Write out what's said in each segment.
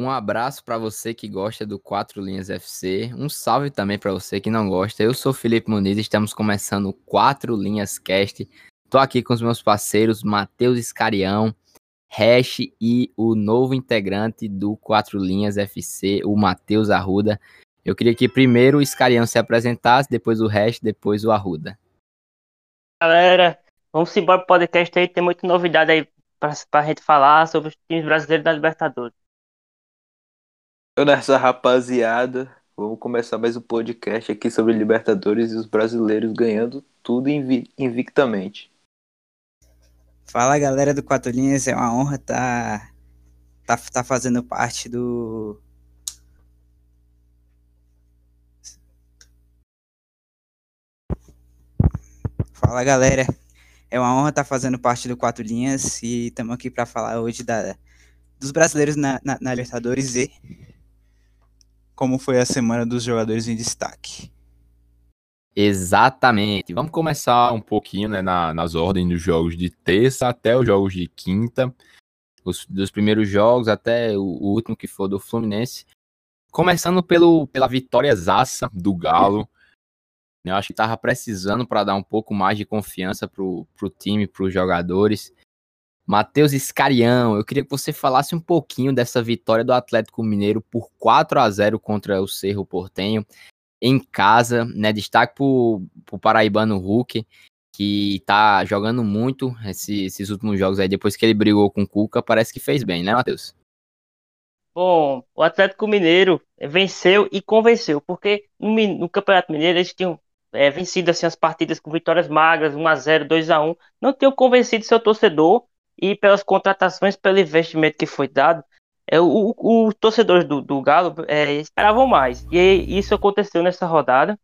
Um abraço para você que gosta do Quatro Linhas FC. Um salve também para você que não gosta. Eu sou Felipe Muniz, estamos começando o Quatro Linhas Cast. Tô aqui com os meus parceiros Matheus Escarião, Hash e o novo integrante do Quatro Linhas FC, o Matheus Arruda. Eu queria que primeiro o Escarião se apresentasse, depois o Hash, depois o Arruda. Galera, vamos embora pro podcast aí, tem muita novidade aí pra, pra gente falar sobre os times brasileiros da Libertadores. Eu nessa rapaziada, vamos começar mais um podcast aqui sobre Libertadores e os brasileiros ganhando tudo invi invictamente. Fala galera do Quatro Linhas, é uma honra estar tá, tá, tá fazendo parte do. Fala galera, é uma honra estar tá fazendo parte do Quatro Linhas e estamos aqui para falar hoje da, dos brasileiros na, na, na Libertadores e como foi a semana dos jogadores em destaque. Exatamente. Vamos começar um pouquinho né, na, nas ordens dos jogos de terça até os jogos de quinta. Os, dos primeiros jogos até o, o último que foi do Fluminense. Começando pelo, pela vitória zaça do Galo. Eu acho que estava precisando para dar um pouco mais de confiança para o time, para os jogadores. Matheus Escarião, eu queria que você falasse um pouquinho dessa vitória do Atlético Mineiro por 4 a 0 contra o Cerro Portenho em casa, né? Destaque para o paraibano Hulk, que tá jogando muito esse, esses últimos jogos aí, depois que ele brigou com o Cuca, parece que fez bem, né, Matheus? Bom, o Atlético Mineiro venceu e convenceu, porque no, no Campeonato Mineiro eles tinham é, vencido assim, as partidas com vitórias magras, 1x0, 2x1, não tinham convencido seu torcedor e pelas contratações, pelo investimento que foi dado, é, o, o, torcedores do, do Galo é, esperavam mais. E isso aconteceu nessa rodada,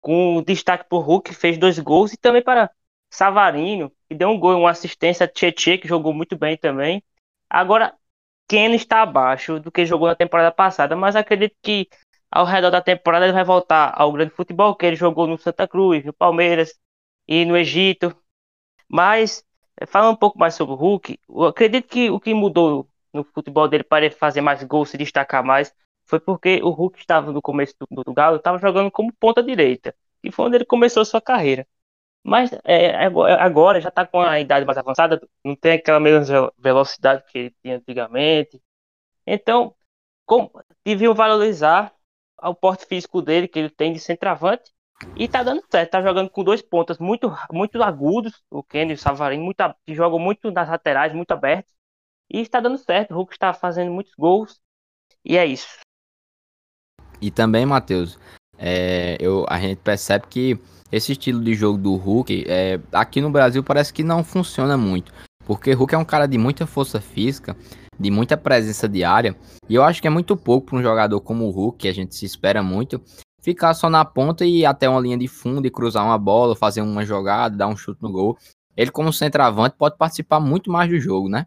com destaque por Hulk, que fez dois gols, e também para Savarino, que deu um gol, uma assistência, Tietchan, que jogou muito bem também. Agora, Ken está abaixo do que jogou na temporada passada, mas acredito que ao redor da temporada ele vai voltar ao grande futebol que ele jogou no Santa Cruz, no Palmeiras e no Egito. Mas Falando um pouco mais sobre o Hulk, acredito que o que mudou no futebol dele para ele fazer mais gols, se destacar mais, foi porque o Hulk estava no começo do, do Galo, estava jogando como ponta direita, e foi onde ele começou sua carreira. Mas é, agora já está com a idade mais avançada, não tem aquela mesma velocidade que ele tinha antigamente. Então, como, deviam valorizar o porte físico dele, que ele tem de centroavante, e tá dando certo, tá jogando com dois pontas muito, muito agudos, o Kenny e o Savarino, muito, que jogam muito nas laterais, muito abertos. E está dando certo, o Hulk está fazendo muitos gols. E é isso. E também, Matheus, é, eu, a gente percebe que esse estilo de jogo do Hulk, é, aqui no Brasil parece que não funciona muito. Porque Hulk é um cara de muita força física, de muita presença diária. E eu acho que é muito pouco para um jogador como o Hulk, que a gente se espera muito ficar só na ponta e até uma linha de fundo e cruzar uma bola, fazer uma jogada, dar um chute no gol. Ele, como centroavante, pode participar muito mais do jogo, né?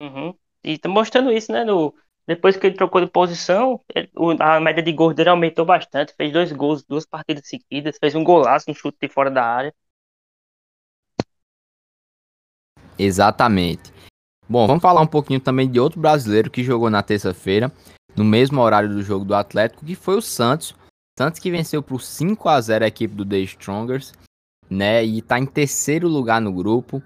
Uhum. E tá mostrando isso, né? No, depois que ele trocou de posição, ele, a média de gols dele aumentou bastante. Fez dois gols, duas partidas seguidas, fez um golaço, um chute de fora da área. Exatamente. Bom, vamos falar um pouquinho também de outro brasileiro que jogou na terça-feira, no mesmo horário do jogo do Atlético, que foi o Santos, Santos que venceu por 5 a 0 a equipe do The Strongers, né? E tá em terceiro lugar no grupo.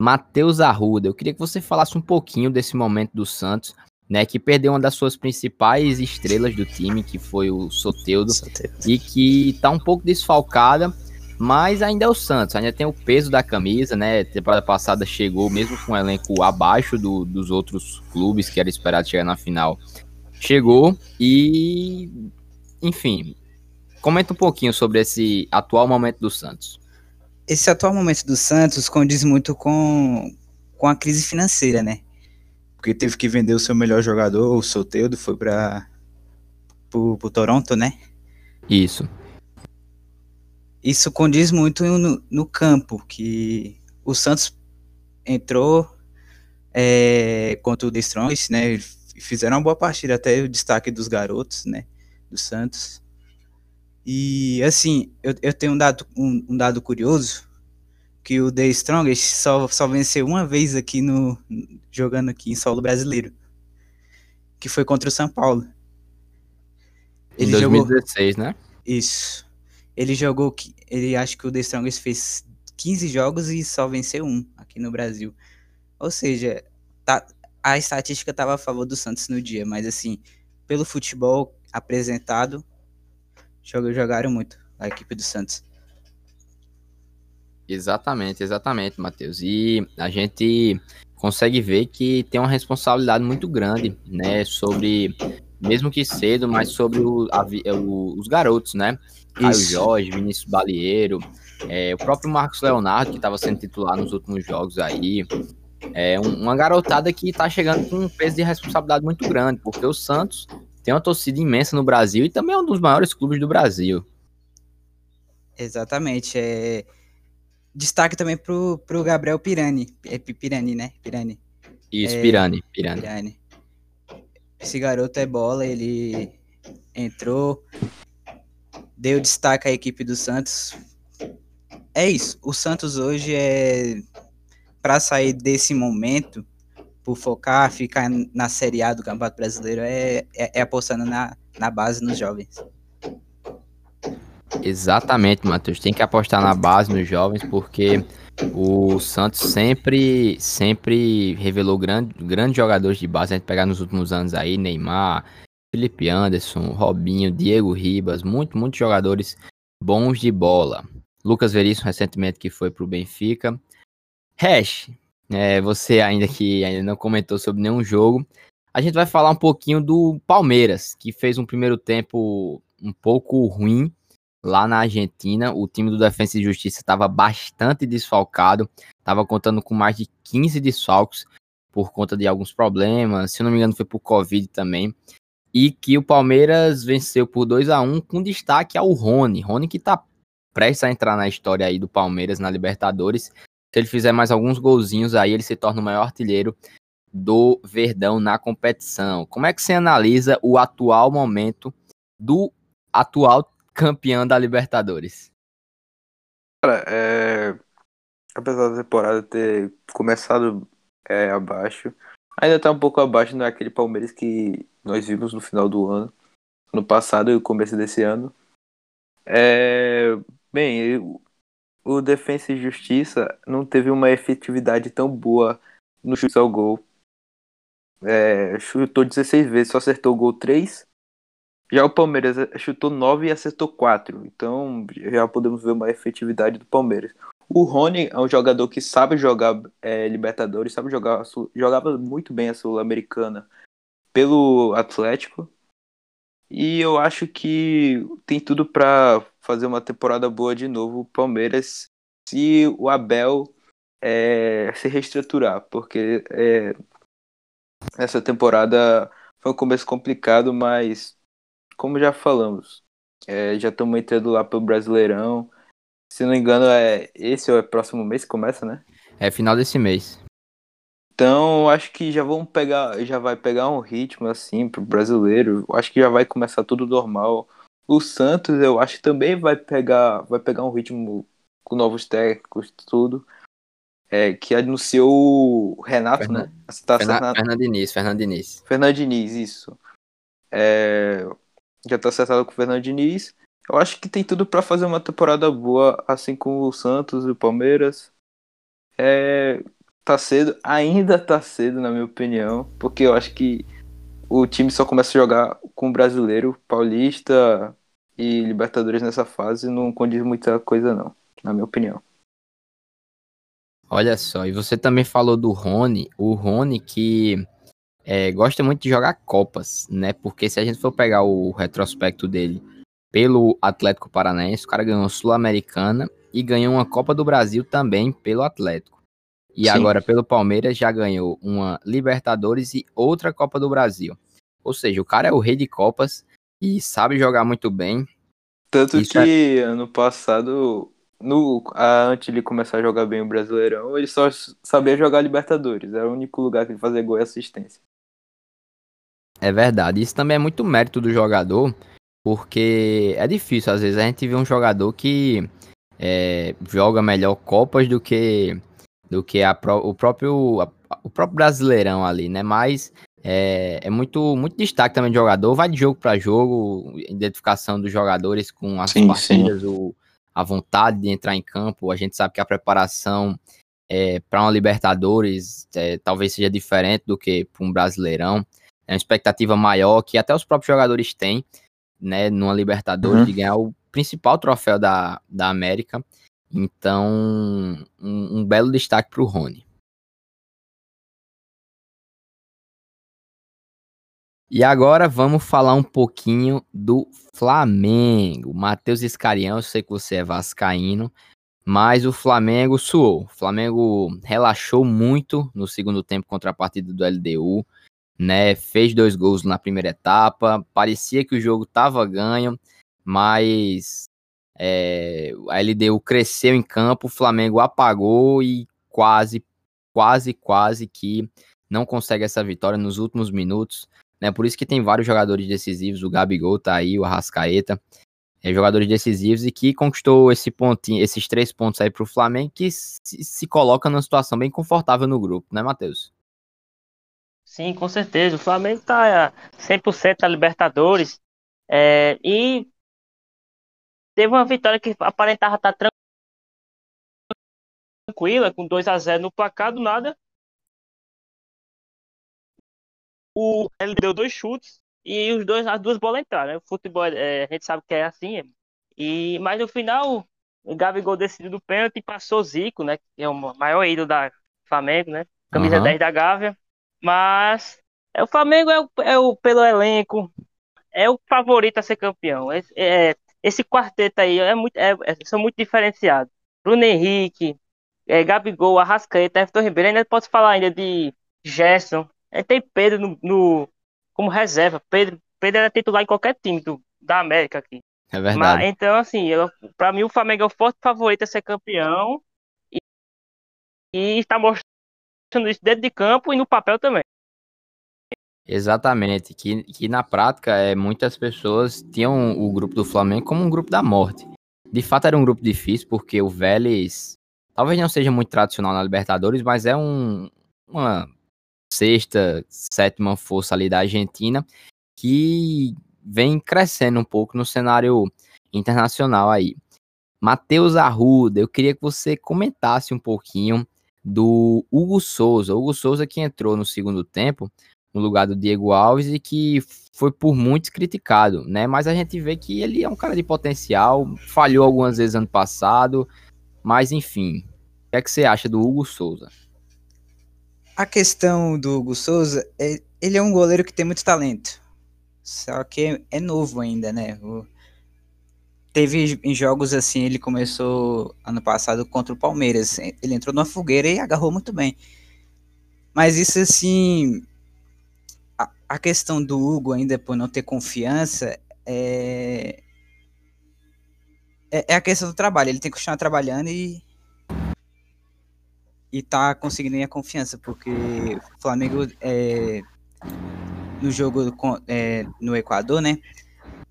Matheus Arruda, eu queria que você falasse um pouquinho desse momento do Santos, né? Que perdeu uma das suas principais estrelas do time, que foi o Soteudo, Soteudo. e que tá um pouco desfalcada, mas ainda é o Santos, ainda tem o peso da camisa, né? Temporada passada chegou mesmo com um elenco abaixo do, dos outros clubes que era esperado chegar na final. Chegou e, enfim, Comenta um pouquinho sobre esse atual momento do Santos. Esse atual momento do Santos condiz muito com, com a crise financeira, né? Porque teve que vender o seu melhor jogador, o Soteudo, foi para o Toronto, né? Isso. Isso condiz muito no, no campo, que o Santos entrou é, contra o The Strongs, né? Fizeram uma boa partida, até o destaque dos garotos, né? Do Santos. E assim, eu, eu tenho um dado, um, um, dado curioso, que o The Strongest só, só venceu uma vez aqui no. jogando aqui em solo brasileiro. que foi contra o São Paulo. Ele em 2016, jogou... né? Isso. Ele jogou, ele acho que o The Strongest fez 15 jogos e só venceu um aqui no Brasil. Ou seja, tá, a estatística estava a favor do Santos no dia, mas assim, pelo futebol apresentado, jogaram muito a equipe do Santos. Exatamente, exatamente, Matheus. E a gente consegue ver que tem uma responsabilidade muito grande, né, sobre, mesmo que cedo, mas sobre o, a, o, os garotos, né? Caio Jorge, Vinícius Balieiro, é, o próprio Marcos Leonardo, que estava sendo titular nos últimos jogos aí. É um, uma garotada que está chegando com um peso de responsabilidade muito grande, porque o Santos tem uma torcida imensa no Brasil e também é um dos maiores clubes do Brasil. Exatamente. É... Destaque também pro, pro Gabriel Pirani. É Pirani, né? Pirani. Isso, é... Pirani, Pirani. Pirani. Esse garoto é bola, ele entrou, deu destaque à equipe do Santos. É isso. O Santos hoje é para sair desse momento, por focar, ficar na Série A do Campeonato Brasileiro, é, é, é apostando na, na base nos jovens. Exatamente, Matheus. Tem que apostar na base nos jovens, porque o Santos sempre, sempre revelou grande, grandes jogadores de base. A gente pegar nos últimos anos aí, Neymar, Felipe Anderson, Robinho, Diego Ribas, muito, muitos jogadores bons de bola. Lucas Veríssimo, recentemente, que foi para o Benfica. Hash, é, você ainda que ainda não comentou sobre nenhum jogo, a gente vai falar um pouquinho do Palmeiras, que fez um primeiro tempo um pouco ruim lá na Argentina. O time do Defensa e Justiça estava bastante desfalcado, estava contando com mais de 15 desfalques por conta de alguns problemas, se não me engano foi por Covid também. E que o Palmeiras venceu por 2 a 1 com destaque ao Rony. Rony que está prestes a entrar na história aí do Palmeiras na Libertadores. Se ele fizer mais alguns golzinhos aí, ele se torna o maior artilheiro do Verdão na competição. Como é que você analisa o atual momento do atual campeão da Libertadores? Cara, é... apesar da temporada ter começado é, abaixo, ainda tá um pouco abaixo daquele Palmeiras que nós vimos no final do ano, no passado e começo desse ano. É... Bem, o Defensa e Justiça não teve uma efetividade tão boa no chute ao gol. É, chutou 16 vezes, só acertou o gol 3. Já o Palmeiras chutou 9 e acertou 4. Então já podemos ver uma efetividade do Palmeiras. O Rony é um jogador que sabe jogar é, Libertadores, sabe jogar, jogava muito bem a Sul-Americana pelo Atlético. E eu acho que tem tudo para fazer uma temporada boa de novo o Palmeiras se o Abel é, se reestruturar, porque é, essa temporada foi um começo complicado, mas como já falamos, é, já estamos entrando lá pelo Brasileirão. Se não me engano, é esse ou é próximo mês que começa, né? É final desse mês. Então, acho que já vamos pegar, já vai pegar um ritmo assim pro brasileiro. Acho que já vai começar tudo normal. O Santos, eu acho que também vai pegar, vai pegar um ritmo com novos técnicos, tudo. É, que anunciou o Renato, Fernan... né? Tá Fernan... Fernandiniz, Fernandiniz. Fernandiniz, isso. É... Já tá acertado com o Fernandiniz. Eu acho que tem tudo para fazer uma temporada boa, assim como o Santos e o Palmeiras. É... Tá cedo, ainda tá cedo, na minha opinião, porque eu acho que o time só começa a jogar com o brasileiro, paulista e Libertadores nessa fase, não condiz muita coisa, não na minha opinião. Olha só, e você também falou do Rony, o Rony que é, gosta muito de jogar Copas, né? Porque se a gente for pegar o retrospecto dele pelo Atlético Paranaense, o cara ganhou Sul-Americana e ganhou uma Copa do Brasil também pelo Atlético. E Sim. agora pelo Palmeiras já ganhou uma Libertadores e outra Copa do Brasil. Ou seja, o cara é o rei de Copas e sabe jogar muito bem. Tanto Isso que é... ano passado no, antes de ele começar a jogar bem o Brasileirão, ele só sabia jogar Libertadores. Era o único lugar que ele fazia gol e assistência. É verdade. Isso também é muito mérito do jogador, porque é difícil. Às vezes a gente vê um jogador que é, joga melhor Copas do que do que a, o próprio a, o próprio Brasileirão ali, né? Mas É, é muito, muito destaque também de jogador, vai de jogo para jogo, identificação dos jogadores com as Sim, partidas, o, a vontade de entrar em campo. A gente sabe que a preparação é, para uma Libertadores é, talvez seja diferente do que para um Brasileirão. É uma expectativa maior que até os próprios jogadores têm, né, numa Libertadores, Uhum. de ganhar o principal troféu da, da América. Então, um, um belo destaque para o Rony. E agora vamos falar um pouquinho do Flamengo. Matheus Escarião, eu sei que você é vascaíno, mas o Flamengo suou. O Flamengo relaxou muito no segundo tempo contra a partida do LDU, né? Fez dois gols na primeira etapa, parecia que o jogo estava ganho, mas é, a LDU cresceu em campo, o Flamengo apagou e quase, quase, quase que não consegue essa vitória nos últimos minutos né? Por isso que tem vários jogadores decisivos, o Gabigol tá aí, o Arrascaeta, é, jogadores decisivos e que conquistou esse pontinho, esses três pontos aí pro Flamengo, que se, se coloca numa situação bem confortável no grupo, né, Matheus? Sim, com certeza. O Flamengo tá 100% na Libertadores é, e teve uma vitória que aparentava estar tranquila, com 2 a 0 no placar do nada. O ele deu dois chutes e os dois, as duas bolas entraram. Né? O futebol, é, a gente sabe que é assim. E, mas no final, o Gabigol decidiu do pênalti e passou Zico, né? Que é o maior ídolo da Flamengo, né? Camisa Aham. 10 da Gávea. Mas é, o Flamengo é o, é o pelo elenco, é o favorito a ser campeão. Esse, é, esse quarteto aí é muito, é, é- são muito diferenciados. Bruno Henrique, é, Gabigol, Arrascaeta, Everton Ribeiro, ainda posso falar ainda de Gerson. Aí tem Pedro no, no- como reserva. Pedro, Pedro era titular em qualquer time do, da América aqui. É Mas, verdade. então, assim, eu, pra mim o Flamengo é o forte favorito a ser campeão. E, e está mostrando isso dentro de campo e no papel também. Exatamente, que, que na prática é, muitas pessoas tinham o grupo do Flamengo como um grupo da morte. De fato era um grupo difícil, porque o Vélez talvez não seja muito tradicional na Libertadores, mas é um, uma sexta, sétima força ali da Argentina que vem crescendo um pouco no cenário internacional aí. Matheus Arruda, eu queria que você comentasse um pouquinho do Hugo Souza. O Hugo Souza que entrou no segundo tempo no lugar do Diego Alves e que foi por muitos criticado, né? Mas a gente vê que ele é um cara de potencial, falhou algumas vezes ano passado, mas enfim. O que é que você acha do Hugo Souza? A questão do Hugo Souza, é, ele é um goleiro que tem muito talento. Só que é novo ainda, né? O- teve em jogos assim, ele começou ano passado contra o Palmeiras. Ele entrou numa fogueira e agarrou muito bem. Mas isso assim. A, a questão do Hugo ainda por não ter confiança é. É, é a questão do trabalho. Ele tem que continuar trabalhando e. E tá conseguindo a confiança, porque o Flamengo é, no jogo com- é, no Equador, né?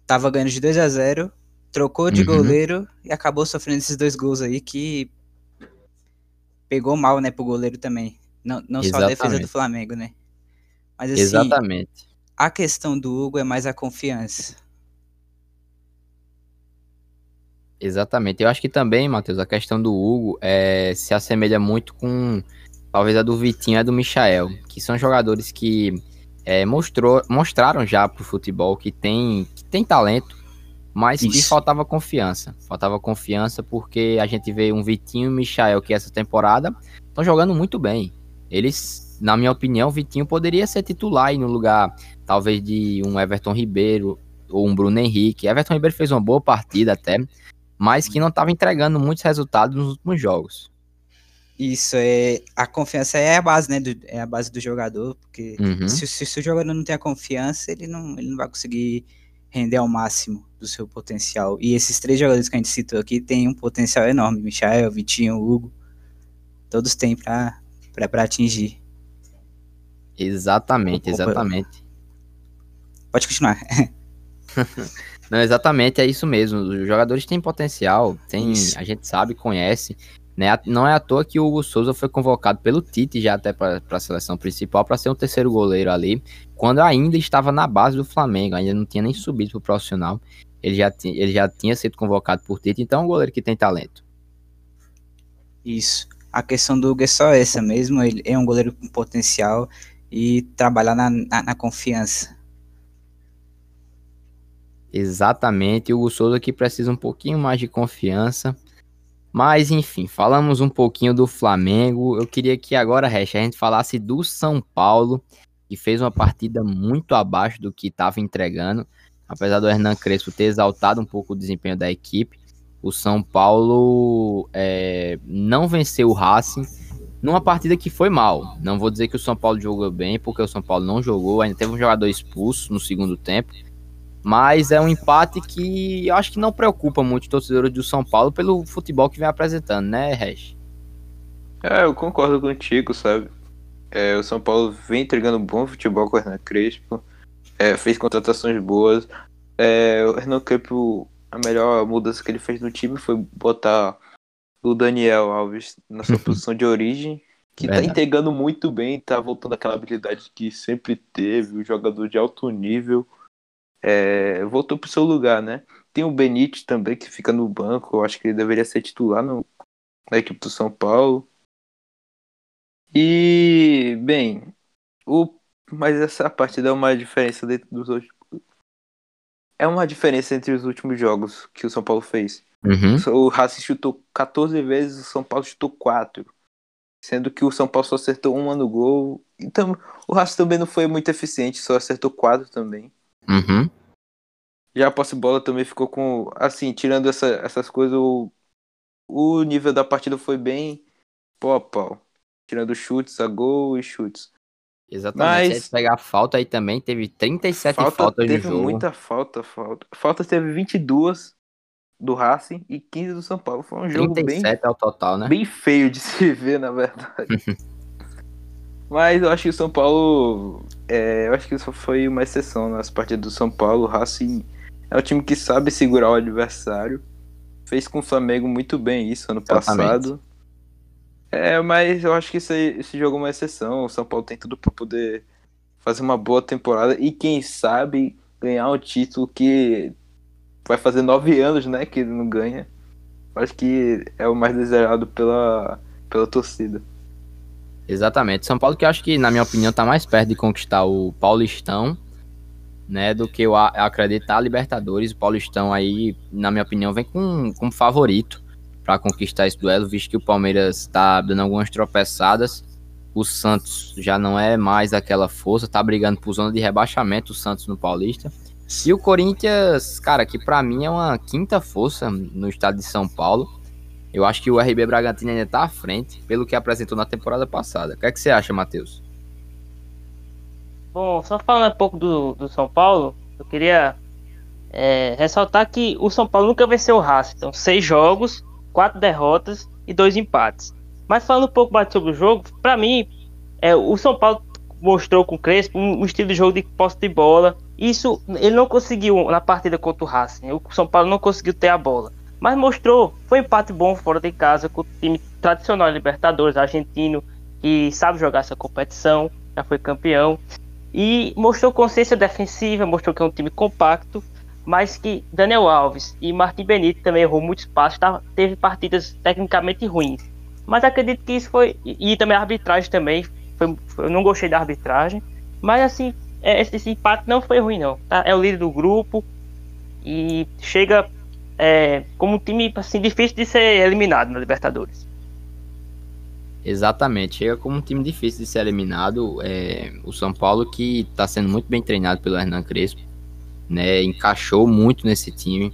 Tava ganhando de 2 a 0 trocou de Uhum. goleiro e acabou sofrendo esses dois gols aí que pegou mal, né, pro goleiro também. Não, não só a defesa do Flamengo, né? Mas assim, Exatamente. a questão do Hugo é mais a confiança. Exatamente. Eu acho que também, Matheus, a questão do Hugo é, se assemelha muito com talvez a do Vitinho e a do Michael, que são jogadores que é, mostrou, mostraram já pro futebol que tem, que tem talento, mas que Isso. faltava confiança. Faltava confiança porque a gente vê um Vitinho e Michael que essa temporada estão jogando muito bem. Eles, na minha opinião, o Vitinho poderia ser titular aí no lugar, talvez, de um Everton Ribeiro ou um Bruno Henrique. Everton Ribeiro fez uma boa partida até, mas que não estava entregando muitos resultados nos últimos jogos. Isso é a confiança é a base, né? do- é a base do jogador, porque Uhum. se, se- se o jogador não tem a confiança, ele não, ele não vai conseguir render ao máximo do seu potencial. E esses três jogadores que a gente citou aqui têm um potencial enorme: Michael, Vitinho, Hugo. Todos têm pra atingir. Exatamente, exatamente. Pode continuar. Não, exatamente, é isso mesmo. Os jogadores têm potencial, tem, Isso. a gente sabe, conhece, Né? Não é à toa que o Hugo Souza foi convocado pelo Tite já até para a seleção principal para ser um terceiro goleiro ali, quando ainda estava na base do Flamengo, ainda não tinha nem subido para o profissional. Ele já, ele já tinha sido convocado por Tite, então é um goleiro que tem talento. Isso. A questão do Hugo é só essa mesmo, ele é um goleiro com potencial e trabalhar na, na, na confiança. Exatamente, o Hugo Souza que precisa um pouquinho mais de confiança. Mas enfim, falamos um pouquinho do Flamengo. Eu queria que agora, Recha, a gente falasse do São Paulo, que fez uma partida muito abaixo do que estava entregando. Apesar do Hernan Crespo ter exaltado um pouco o desempenho da equipe, o São Paulo é, não venceu o Racing numa partida que foi mal. Não vou dizer que o São Paulo jogou bem, porque o São Paulo não jogou, ainda teve um jogador expulso no segundo tempo. Mas é um empate que eu acho que não preocupa muito os torcedores do São Paulo pelo futebol que vem apresentando, né, Resh? É, eu concordo contigo, sabe? É, o São Paulo vem entregando um bom futebol com o Hernan Crespo, é, fez contratações boas. É, o Hernan Crespo, a melhor mudança que ele fez no time foi botar o Daniel Alves na sua posição de origem, que tá Verdade. tá entregando muito bem, tá voltando aquela habilidade que sempre teve, o jogador de alto nível é, voltou pro seu lugar, né? Tem o Benítez também, que fica no banco. Eu acho que ele deveria ser titular no, na equipe do São Paulo. E, bem, o, mas essa partida é uma diferença dentro dos outros. É uma diferença entre os últimos jogos que o São Paulo fez. Uhum. O Racing chutou 14 vezes, o São Paulo chutou 4. Sendo que o São Paulo só acertou uma no gol. Então, o Racing também não foi muito eficiente, só acertou 4 também. Uhum. Já a posse bola também ficou com. Assim, tirando essa, essas coisas, o, o nível da partida foi bem pau a pau. Tirando chutes a gol e chutes. Exatamente. Mas, Se pegar a falta aí também, teve 37 falta, faltas teve de jogo. muita falta, falta. Faltas teve 22 do Racing e 15 do São Paulo. Foi um jogo 37 bem, ao total, né? bem feio de se ver, na verdade. Mas eu acho que o São Paulo. É, eu acho que isso foi uma exceção nas partidas do São Paulo. O Racing é um time que sabe segurar o adversário. Fez com o Flamengo muito bem isso ano Exatamente. passado. É, mas eu acho que esse, esse jogo é uma exceção. O São Paulo tem tudo para poder fazer uma boa temporada e quem sabe ganhar um título que vai fazer nove anos, né, que ele não ganha. Acho que é o mais desejado pela, pela torcida. Exatamente. São Paulo que eu acho que, na minha opinião, tá mais perto de conquistar o Paulistão, né, do que eu acreditar a Libertadores. O Paulistão aí, na minha opinião, vem com, com favorito para conquistar esse duelo, visto que o Palmeiras está dando algumas tropeçadas. O Santos já não é mais aquela força, tá brigando por zona de rebaixamento, o Santos no Paulista. E o Corinthians, cara, que para mim é uma quinta força no estado de São Paulo. Eu acho que o RB Bragantino ainda está à frente pelo que apresentou na temporada passada. O que é que você acha, Matheus? Bom, só falando um pouco do, do São Paulo, eu queria é, ressaltar que o São Paulo nunca venceu o Racing. Então, seis jogos, quatro derrotas e dois empates. Mas falando um pouco mais sobre o jogo, para mim, é, o São Paulo mostrou com o Crespo um, um, estilo de jogo de posse de bola. Isso ele não conseguiu na partida contra o Racing. O São Paulo não conseguiu ter a bola. Mas mostrou, foi um empate bom fora de casa com o time tradicional Libertadores, argentino, que sabe jogar essa competição, já foi campeão. E mostrou consciência defensiva, mostrou que é um time compacto, mas que Daniel Alves e Martin Benito também errou muito espaço, tá, teve partidas tecnicamente ruins. Mas acredito que isso foi. E, também a arbitragem também. Foi, eu não gostei da arbitragem. Mas assim, é, esse, esse empate não foi ruim, não. Tá? É o líder do grupo. E chega é, como um time assim, difícil de ser eliminado na Libertadores. Exatamente, chega como um time difícil de ser eliminado. É, o São Paulo que está sendo muito bem treinado pelo Hernan Crespo, né, encaixou muito nesse time.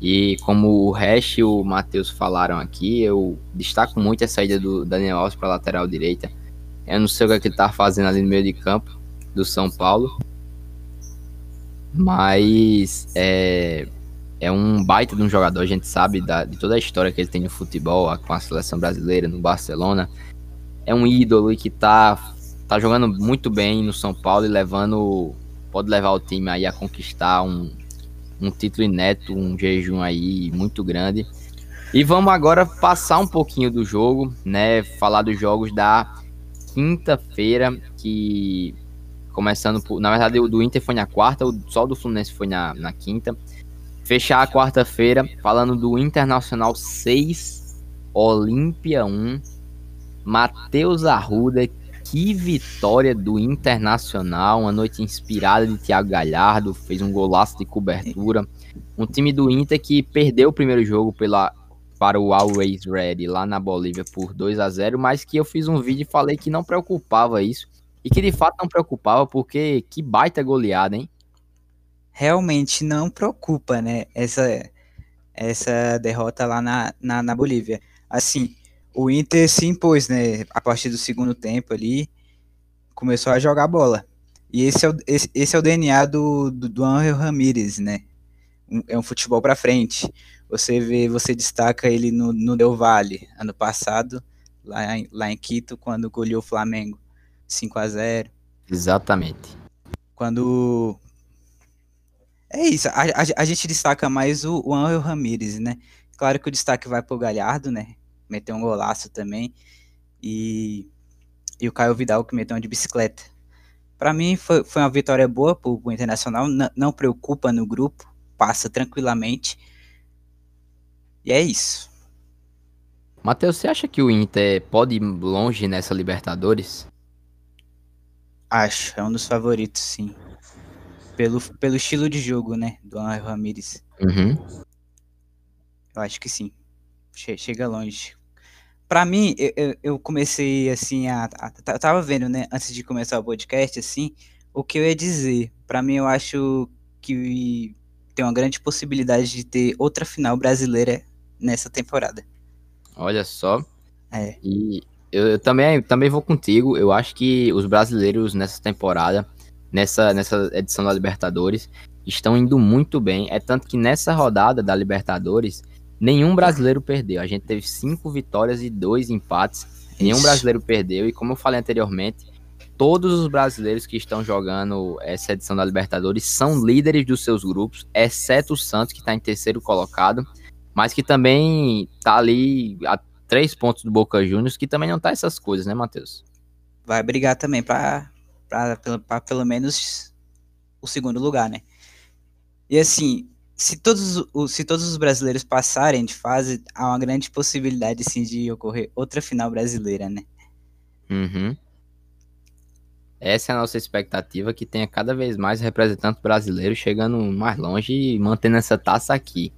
E como o Hash e o Matheus falaram aqui, eu destaco muito a saída do Daniel Alves para lateral direita. Eu não sei o que, é ele está fazendo ali no meio de campo do São Paulo, mas é, é um baita de um jogador, a gente sabe da, de toda a história que ele tem no futebol, com a seleção brasileira, no Barcelona. É um ídolo e que tá, tá jogando muito bem no São Paulo e levando. Pode levar o time aí a conquistar um, um título inédito, um jejum aí muito grande. E vamos agora passar um pouquinho do jogo, né? Falar dos jogos da quinta-feira, que começando por. Na verdade, o do Inter foi na quarta, o do Fluminense foi na, na quinta. Fechar a quarta-feira falando do Internacional 6, Olímpia 1. Matheus Arruda, que vitória do Internacional, uma noite inspirada de Thiago Galhardo, fez um golaço de cobertura. Um time do Inter que perdeu o primeiro jogo pela para o Always Ready lá na Bolívia por 2 a 0 mas que eu fiz um vídeo e falei que não preocupava isso. E que de fato não preocupava, porque que baita goleada, hein? Realmente não preocupa, né? Essa, essa derrota lá na, na, na Bolívia. Assim, o Inter se impôs, né? A partir do segundo tempo ali, começou a jogar bola. E esse é o, esse, esse é o DNA do, do, do Angel Ramírez, né? Um, é um futebol para frente. Você vê, você destaca ele no, no Del Valle, ano passado, lá em, lá em Quito, quando goleou o Flamengo 5 a 0 Exatamente. Quando. É isso, a, a, a gente destaca mais o, o Angel Ramírez, né? Claro que o destaque vai pro Galhardo, né? Meteu um golaço também. E, e o Caio Vidal que meteu um de bicicleta. Para mim foi, foi uma vitória boa pro, pro Internacional, não, não preocupa no grupo, passa tranquilamente e é isso. Matheus, você acha que o Inter pode ir longe nessa Libertadores? Acho, é um dos favoritos, sim. Pelo, pelo estilo de jogo, né, do Angel Ramírez. Uhum. Eu acho que sim. Che chega longe. Para mim, eu, eu, comecei assim a, a, a, tava vendo, né, antes de começar o podcast assim, o que eu ia dizer. Para mim, eu acho que tem uma grande possibilidade de ter outra final brasileira nessa temporada. Olha só. É. E eu, eu também, também vou contigo. Eu acho que os brasileiros nessa temporada, nessa, nessa edição da Libertadores, estão indo muito bem. É tanto que nessa rodada da Libertadores, nenhum brasileiro perdeu. A gente teve cinco vitórias e dois empates. Nenhum brasileiro perdeu. E como eu falei anteriormente, todos os brasileiros que estão jogando essa edição da Libertadores são líderes dos seus grupos, exceto o Santos, que está em terceiro colocado mas que também tá ali a três pontos do Boca Juniors, que também não tá essas coisas, né, Matheus? Vai brigar também para pelo menos o segundo lugar, né? E assim, se todos, se todos os brasileiros passarem de fase, há uma grande possibilidade sim de ocorrer outra final brasileira, né? Uhum. Essa é a nossa expectativa, que tenha cada vez mais representantes brasileiros chegando mais longe e mantendo essa taça aqui.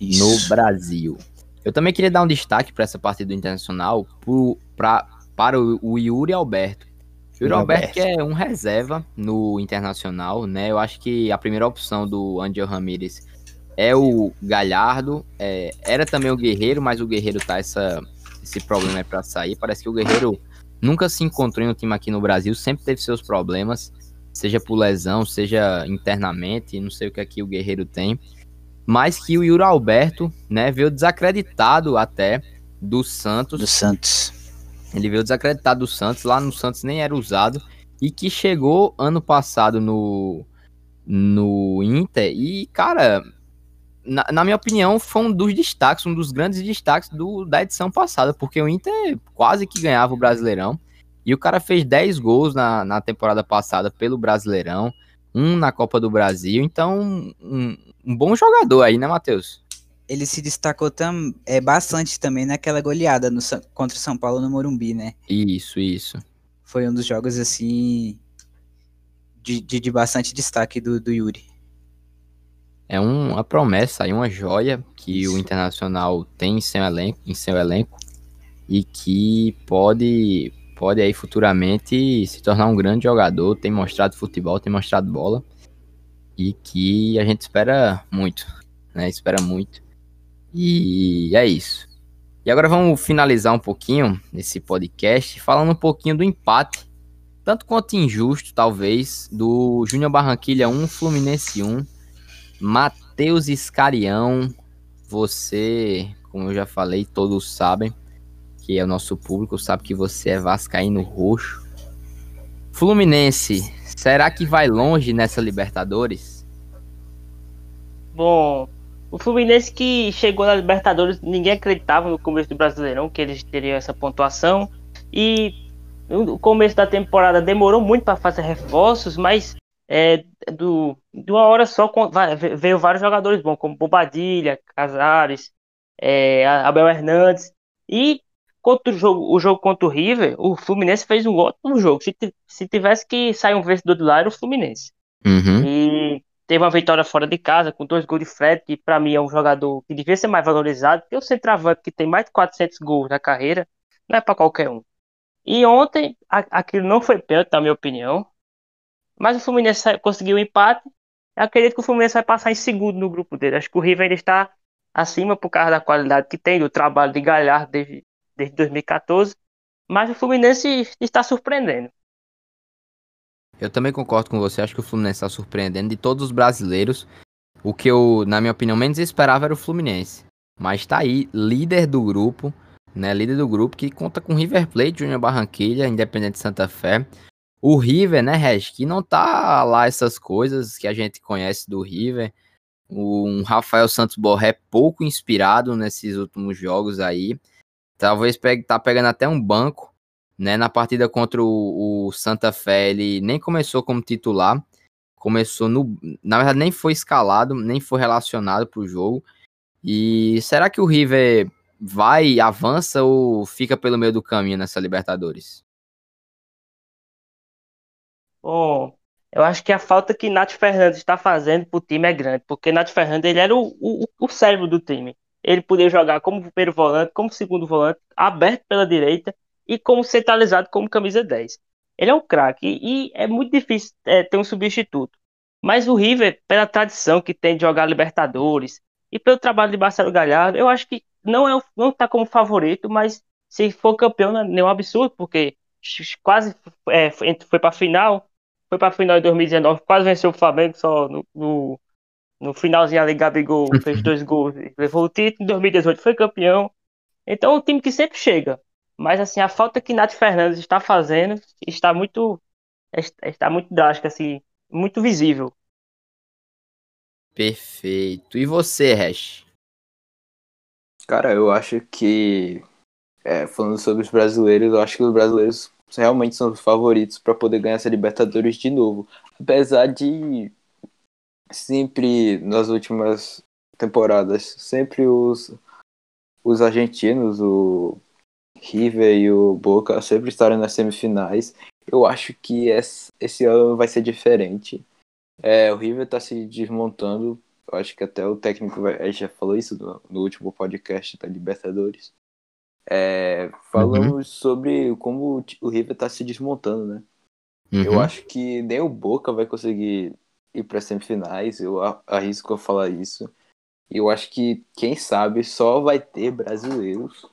Isso. no Brasil. Eu também queria dar um destaque para essa partida internacional pro, pra, para o, o Yuri Alberto. O Yuri Alberto que é um reserva no Internacional, né? Eu acho que a primeira opção do Angel Ramírez é o Galhardo. É, era também o Guerreiro, mas o Guerreiro tá essa, esse problema para sair. Parece que o Guerreiro nunca se encontrou em um time aqui no Brasil, sempre teve seus problemas, seja por lesão, seja internamente, não sei o que aqui o Guerreiro tem mas que o Yuri Alberto, né, veio desacreditado até do Santos. Do Santos. Ele veio desacreditado do Santos, lá no Santos nem era usado, e que chegou ano passado no, no Inter, e, cara, na, na, minha opinião, foi um dos destaques, um dos grandes destaques do, da edição passada, porque o Inter quase que ganhava o Brasileirão, e o cara fez 10 gols na, na temporada passada pelo Brasileirão, um na Copa do Brasil, então um, um bom jogador aí, né, Matheus? Ele se destacou tam, é, bastante também naquela goleada no, contra o São Paulo no Morumbi, né? Isso, isso. Foi um dos jogos, assim, de, de, de bastante destaque do, do Yuri. É um, uma promessa aí, uma joia que isso. o Internacional tem em seu elenco, em seu elenco e que pode pode aí futuramente se tornar um grande jogador, tem mostrado futebol, tem mostrado bola e que a gente espera muito, né? Espera muito. E é isso. E agora vamos finalizar um pouquinho esse podcast falando um pouquinho do empate, tanto quanto injusto, talvez, do Júnior Barranquilha 1, Fluminense 1. Matheus Escarião, você, como eu já falei, todos sabem, que é o nosso público, sabe que você é vascaíno roxo. Fluminense, será que vai longe nessa Libertadores? Bom, O Fluminense que chegou na Libertadores, ninguém acreditava no começo do Brasileirão que eles teriam essa pontuação. E no começo da temporada demorou muito para fazer reforços, mas é, do, de uma hora só veio vários jogadores bons, como Bobadilha, Casares, é, Abel Hernandes. E contra o jogo, o jogo contra o River, o Fluminense fez um ótimo jogo. Se, se tivesse que sair um vencedor do lá, era o Fluminense. Uhum. E teve uma vitória fora de casa, com dois gols de Fred, que para mim é um jogador que devia ser mais valorizado, porque o centroavante que tem mais de 400 gols na carreira, não é para qualquer um. E ontem, a, aquilo não foi pênalti, na minha opinião. Mas o Fluminense conseguiu um empate. Eu acredito que o Fluminense vai passar em segundo no grupo dele. Acho que o River ainda está acima por causa da qualidade que tem, do trabalho de Galhardo desde, desde 2014. Mas o Fluminense está surpreendendo. Eu também concordo com você. Acho que o Fluminense está surpreendendo. De todos os brasileiros, o que eu, na minha opinião, menos esperava era o Fluminense. Mas está aí, líder do grupo, né? Líder do grupo que conta com River Plate, Júnior Barranquilha, Independente Santa Fé. O River, né, Reg, que não tá lá essas coisas que a gente conhece do River. Um Rafael Santos Borré pouco inspirado nesses últimos jogos aí. Talvez pegue, tá pegando até um banco, né? Na partida contra o, o Santa Fé, ele nem começou como titular. Começou no. Na verdade, nem foi escalado, nem foi relacionado para o jogo. E será que o River vai, avança ou fica pelo meio do caminho nessa Libertadores? Bom, eu acho que a falta que Nath Fernandes está fazendo pro time é grande, porque Nath Fernandes ele era o, o, o cérebro do time. Ele podia jogar como primeiro volante, como segundo volante, aberto pela direita e como centralizado como camisa 10. Ele é um craque e é muito difícil é, ter um substituto. Mas o River, pela tradição que tem de jogar Libertadores e pelo trabalho de Marcelo Galhardo, eu acho que não é não está como favorito, mas se for campeão não é nenhum absurdo, porque quase é, foi, para a final foi para a final em 2019, quase venceu o Flamengo, só no, no, no finalzinho ali, Gabigol fez dois gols e levou o título. Em 2018 foi campeão. Então, é um time que sempre chega. Mas, assim, a falta que Nath Fernandes está fazendo está muito, está muito drástica, assim, muito visível. Perfeito. E você, Hash? Cara, eu acho que, é, falando sobre os brasileiros, eu acho que os brasileiros realmente são os favoritos para poder ganhar essa Libertadores de novo. Apesar de sempre nas últimas temporadas, sempre os os argentinos, o River e o Boca sempre estarem nas semifinais. Eu acho que esse, ano vai ser diferente. É, o River está se desmontando. Eu acho que até o técnico vai, já falou isso no, no último podcast da Libertadores. É, falamos uhum. sobre como o River está se desmontando, né? Uhum. Eu acho que nem o Boca vai conseguir ir para semifinais, eu arrisco a falar isso. E eu acho que, quem sabe, só vai ter brasileiros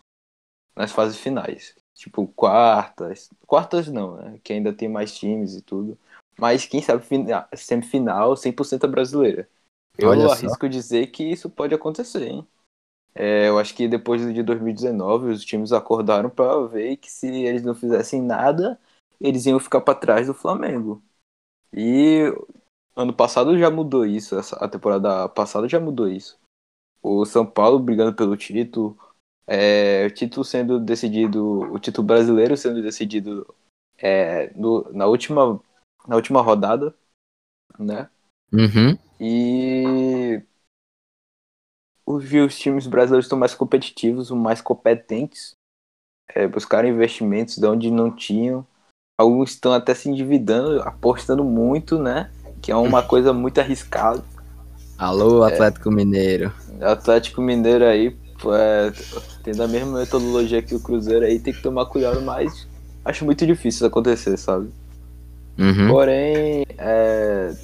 nas fases finais. Tipo, quartas. Quartas não, né? Que ainda tem mais times e tudo. Mas quem sabe semifinal 100% brasileira. Eu Olha arrisco só. dizer que isso pode acontecer, hein? É, eu acho que depois de 2019 os times acordaram para ver que se eles não fizessem nada, eles iam ficar para trás do Flamengo. E ano passado já mudou isso, a temporada passada já mudou isso. O São Paulo brigando pelo título, é, o título sendo decidido, o título brasileiro sendo decidido é, no, na, última, na última rodada, né? Uhum. E os times brasileiros estão mais competitivos, mais competentes, é, buscaram investimentos de onde não tinham. Alguns estão até se endividando, apostando muito, né? Que é uma coisa muito arriscada. Alô, Atlético é, Mineiro. Atlético Mineiro aí, é, tendo a mesma metodologia que o Cruzeiro aí, tem que tomar cuidado, mas acho muito difícil isso acontecer, sabe? Uhum. Porém, é,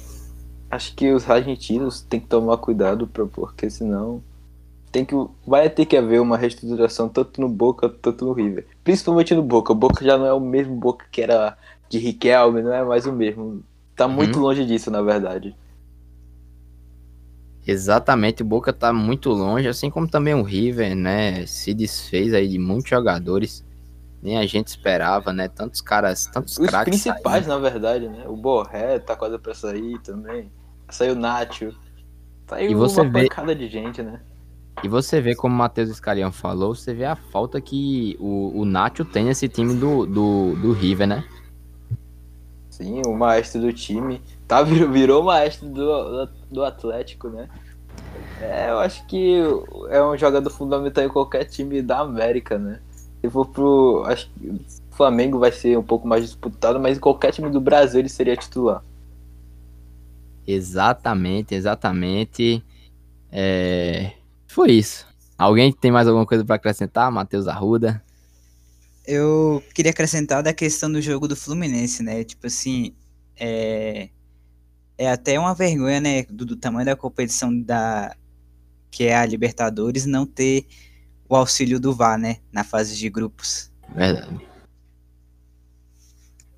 acho que os argentinos têm que tomar cuidado, porque senão tem que, vai ter que haver uma reestruturação tanto no Boca, tanto no River. Principalmente no Boca. O Boca já não é o mesmo Boca que era de Riquelme, não é mais o mesmo. Tá uhum. muito longe disso, na verdade. Exatamente, o Boca tá muito longe, assim como também o River, né? Se desfez aí de muitos jogadores. Nem a gente esperava, né? Tantos caras, tantos Os principais, na verdade, né? O Borré tá quase pra sair também. Saiu o Nacho. Saiu E você uma vê- pancada de gente, né? E você vê como o Matheus Scarian falou, você vê a falta que o, o Nacho tem nesse time do, do, do River, né? Sim, o maestro do time. Tá, virou, virou maestro do, do Atlético, né? É, eu acho que é um jogador fundamental em qualquer time da América, né? Se for pro. Acho que o Flamengo vai ser um pouco mais disputado, mas em qualquer time do Brasil ele seria titular. Exatamente, exatamente. É, Foi isso. Alguém tem mais alguma coisa pra acrescentar? Matheus Arruda? Eu queria acrescentar da questão do jogo do Fluminense, né? Tipo assim, é, é até uma vergonha, né, do, do tamanho da competição da que é a Libertadores não ter o auxílio do VAR, né, na fase de grupos. Verdade.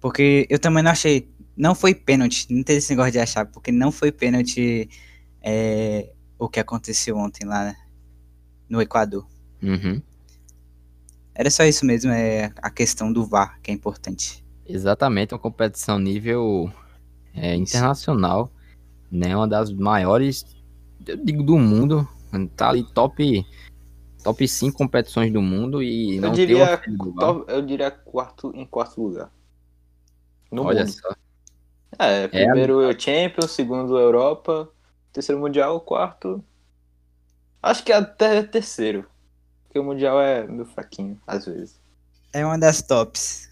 Porque eu também não achei, não foi pênalti, não teve esse negócio de achar, porque não foi pênalti é, o que aconteceu ontem lá né, no Equador. Uhum. Era só isso mesmo, é a questão do VAR que é importante. Exatamente, uma competição nível é, internacional, né? Uma das maiores, eu digo, do mundo. Tá ali top, top 5 competições do mundo e Eu não diria, tem top- eu diria quarto, em quarto lugar. No Olha mundo. só. É, primeiro o Champions, segundo Europa, terceiro Mundial, quarto. Acho que até terceiro. Porque o Mundial é meio fraquinho, às vezes. É uma das tops.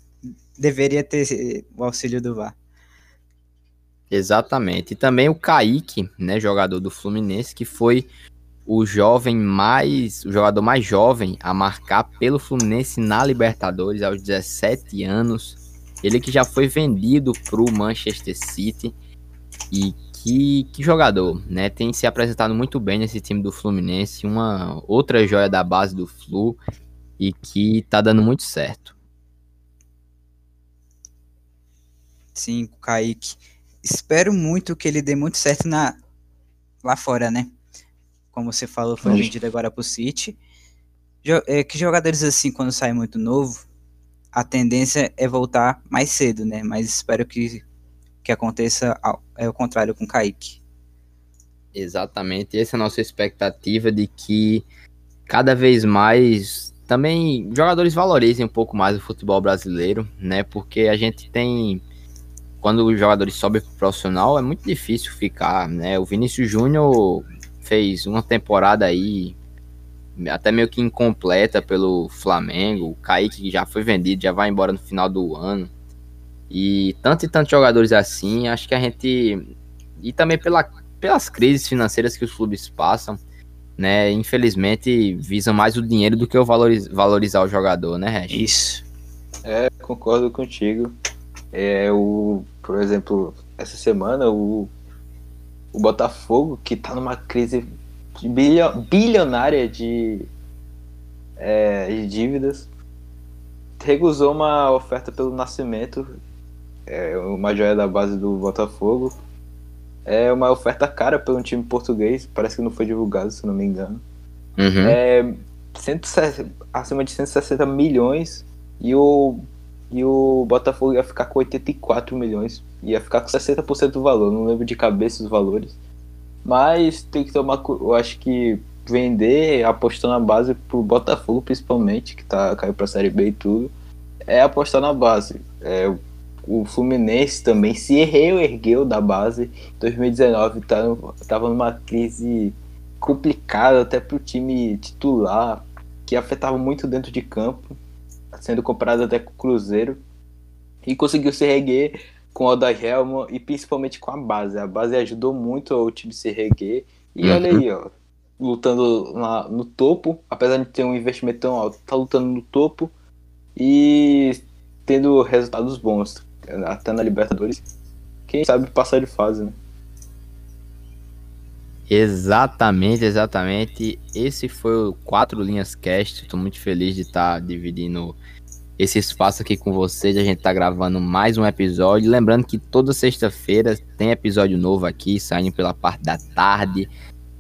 Deveria ter o auxílio do VAR. Exatamente. E também o Kaique, né, jogador do Fluminense, que foi o jovem mais, o jogador mais jovem a marcar pelo Fluminense na Libertadores aos 17 anos. Ele que já foi vendido pro Manchester City e que, que jogador, né? Tem se apresentado muito bem nesse time do Fluminense, uma outra joia da base do Flu e que tá dando muito certo. Sim, Kaique. Espero muito que ele dê muito certo na lá fora, né? Como você falou, foi vendido agora pro City. É, que jogadores assim, quando sai muito novo, a tendência é voltar mais cedo, né? Mas espero que, que aconteça ao, é o contrário com o Kaique. Exatamente, essa é a nossa expectativa de que cada vez mais também jogadores valorizem um pouco mais o futebol brasileiro, né? Porque a gente tem quando os jogadores sobem pro profissional é muito difícil ficar, né? O Vinícius Júnior fez uma temporada aí até meio que incompleta pelo Flamengo, o Kaique que já foi vendido, já vai embora no final do ano. E tanto e tantos jogadores assim, acho que a gente e também pela pelas crises financeiras que os clubes passam, né? Infelizmente visam mais o dinheiro do que o valoriz- valorizar o jogador, né, Regis? Isso. Concordo contigo. É o, por exemplo, essa semana o, o Botafogo, que tá numa crise de bilho- bilionária de, é, de dívidas, recusou uma oferta pelo Nascimento, é, uma joia da base do Botafogo. É uma oferta cara pelo time português, parece que não foi divulgado, se não me engano. Uhum. É 160 acima de 160 milhões e o, e o Botafogo ia ficar com 84 milhões. Ia ficar com 60% do valor, não lembro de cabeça os valores. Mas tem que tomar. Eu acho que vender, apostar na base pro Botafogo, principalmente, que tá, caiu pra Série B e tudo, é apostar na base. É, o- Fluminense também se reergueu da base. Em 2019 tá, tava numa crise complicada até pro time titular, que afetava muito dentro de campo, sendo comparado até com o Cruzeiro. E conseguiu se reerguer com o Oda Helma e principalmente com a base. A base ajudou muito o time se reerguer. E Uhum. olha aí, ó, lutando lá no topo, apesar de ter um investimento tão alto, tá lutando no topo e tendo resultados bons, até na Libertadores. Quem sabe passar de fase, né? Exatamente, exatamente. Esse foi o Quatro Linhas Cast. Estou muito feliz de estar dividindo esse espaço aqui com vocês. A gente está gravando mais um episódio. Lembrando que toda sexta-feira tem episódio novo aqui, saindo pela parte da tarde.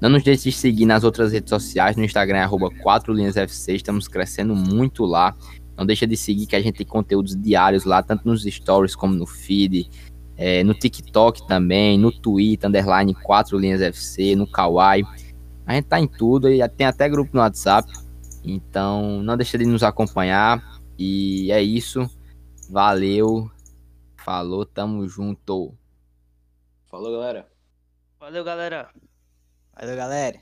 Não nos deixe de seguir nas outras redes sociais, no Instagram é arroba 4 linhas FC, estamos crescendo muito lá. Não deixa de seguir que a gente tem conteúdos diários lá, tanto nos stories como no feed. É, no TikTok também, no Twitter, underline 4 linhas FC, no Kawaii. A gente tá em tudo e tem até grupo no WhatsApp. Então não deixa de nos acompanhar. E é isso. Valeu. Falou, tamo junto. Falou, galera. Valeu, galera. Valeu, galera.